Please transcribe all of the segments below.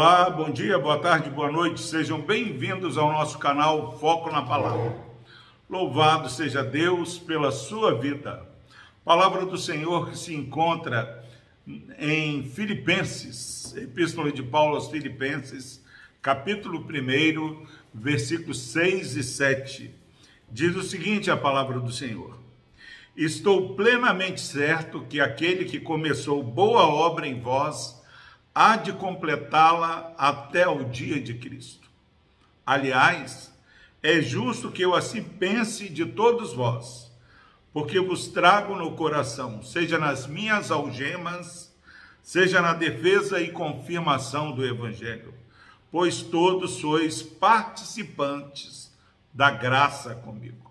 Olá, bom dia, boa tarde, boa noite, sejam bem-vindos ao nosso canal Foco na Palavra. Louvado seja Deus pela sua vida. Palavra do Senhor que se encontra em Filipenses, Epístola de Paulo aos Filipenses, capítulo 1, versículos 6 e 7. Diz o seguinte a palavra do Senhor: Estou plenamente certo que aquele que começou boa obra em vós há de completá-la até o dia de Cristo. Aliás, é justo que eu assim pense de todos vós, porque vos trago no coração, seja nas minhas algemas, seja na defesa e confirmação do Evangelho, pois todos sois participantes da graça comigo.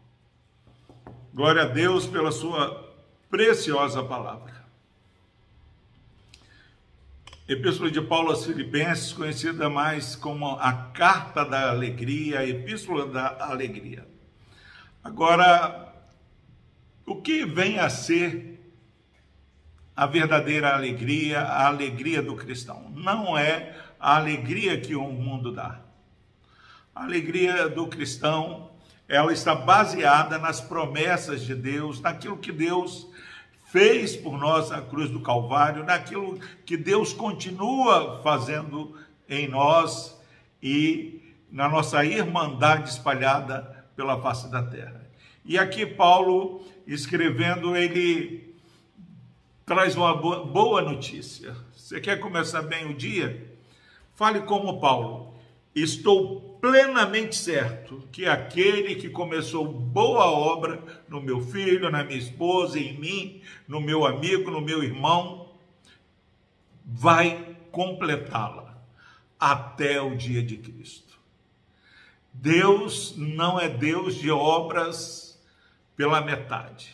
Glória a Deus pela sua preciosa palavra. Epístola de Paulo aos Filipenses, conhecida mais como a Carta da Alegria, a Epístola da Alegria. Agora, o que vem a ser a verdadeira alegria, a alegria do cristão? Não é a alegria que o mundo dá. A alegria do cristão, ela está baseada nas promessas de Deus, naquilo que Deus fez por nós na cruz do Calvário, naquilo que Deus continua fazendo em nós e na nossa irmandade espalhada pela face da terra. E aqui Paulo, escrevendo, ele traz uma boa notícia. Você quer começar bem o dia? Fale como Paulo. Estou plenamente certo que aquele que começou boa obra no meu filho, na minha esposa, em mim, no meu amigo, no meu irmão, vai completá-la até o dia de Cristo. Deus não é Deus de obras pela metade.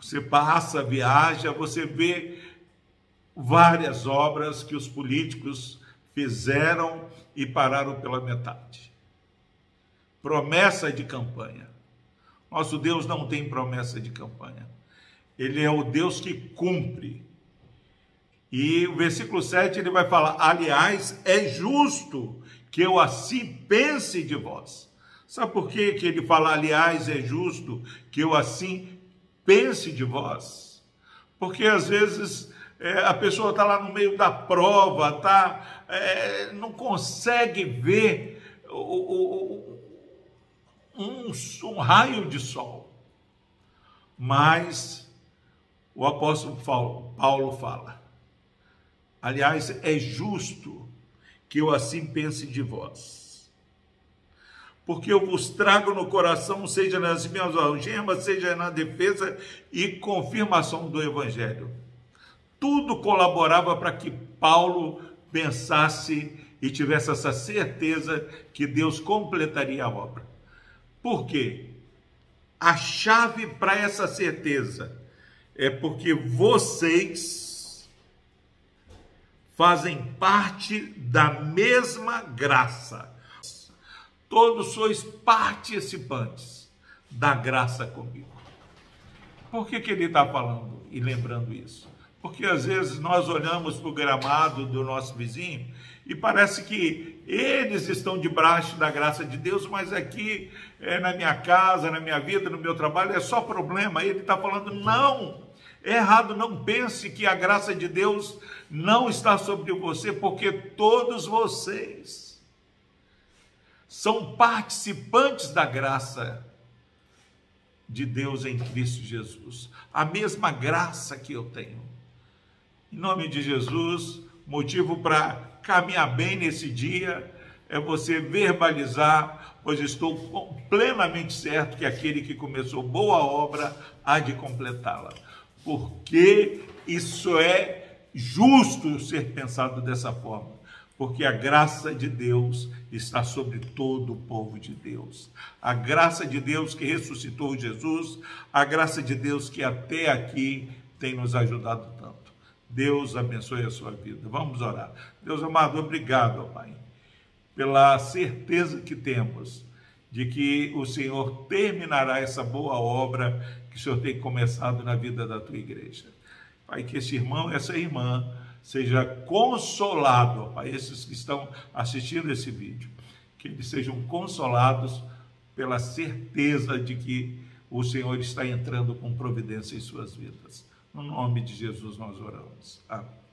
Você passa, viaja, você vê várias obras que os políticos fizeram e pararam pela metade. Promessa de campanha. Nosso Deus não tem promessa de campanha. Ele é o Deus que cumpre. E o versículo 7 ele vai falar: aliás, é justo que eu assim pense de vós. Sabe por que, que ele fala, aliás, é justo que eu assim pense de vós? Porque às vezes é, a pessoa está lá no meio da prova, tá, é, não consegue ver o, o, um, um raio de sol. Mas o apóstolo Paulo fala, aliás, é justo que eu assim pense de vós porque eu vos trago no coração, seja nas minhas algemas, seja na defesa e confirmação do Evangelho tudo colaborava para que Paulo pensasse e tivesse essa certeza que Deus completaria a obra. Por quê? A chave para essa certeza é porque vocês fazem parte da mesma graça. Todos sois participantes da graça comigo. Por que, que ele está falando e lembrando isso? Porque às vezes nós olhamos para o gramado do nosso vizinho e parece que eles estão debaixo da graça de Deus, mas aqui é, na minha casa, na minha vida, no meu trabalho é só problema. Ele está falando, não, é errado, não pense que a graça de Deus não está sobre você, porque todos vocês são participantes da graça de Deus em Cristo Jesus. A mesma graça que eu tenho. Em nome de Jesus, motivo para caminhar bem nesse dia é você verbalizar, pois estou plenamente certo que aquele que começou boa obra há de completá-la. Porque isso é justo ser pensado dessa forma. Porque a graça de Deus está sobre todo o povo de Deus. A graça de Deus que ressuscitou Jesus, a graça de Deus que até aqui tem nos ajudado tanto. Deus abençoe a sua vida. Vamos orar. Deus amado, obrigado, Pai, pela certeza que temos de que o Senhor terminará essa boa obra que o Senhor tem começado na vida da tua igreja. Pai, que esse irmão, essa irmã, seja consolado, para esses que estão assistindo esse vídeo, que eles sejam consolados pela certeza de que o Senhor está entrando com providência em suas vidas. No nome de Jesus nós oramos. Amém.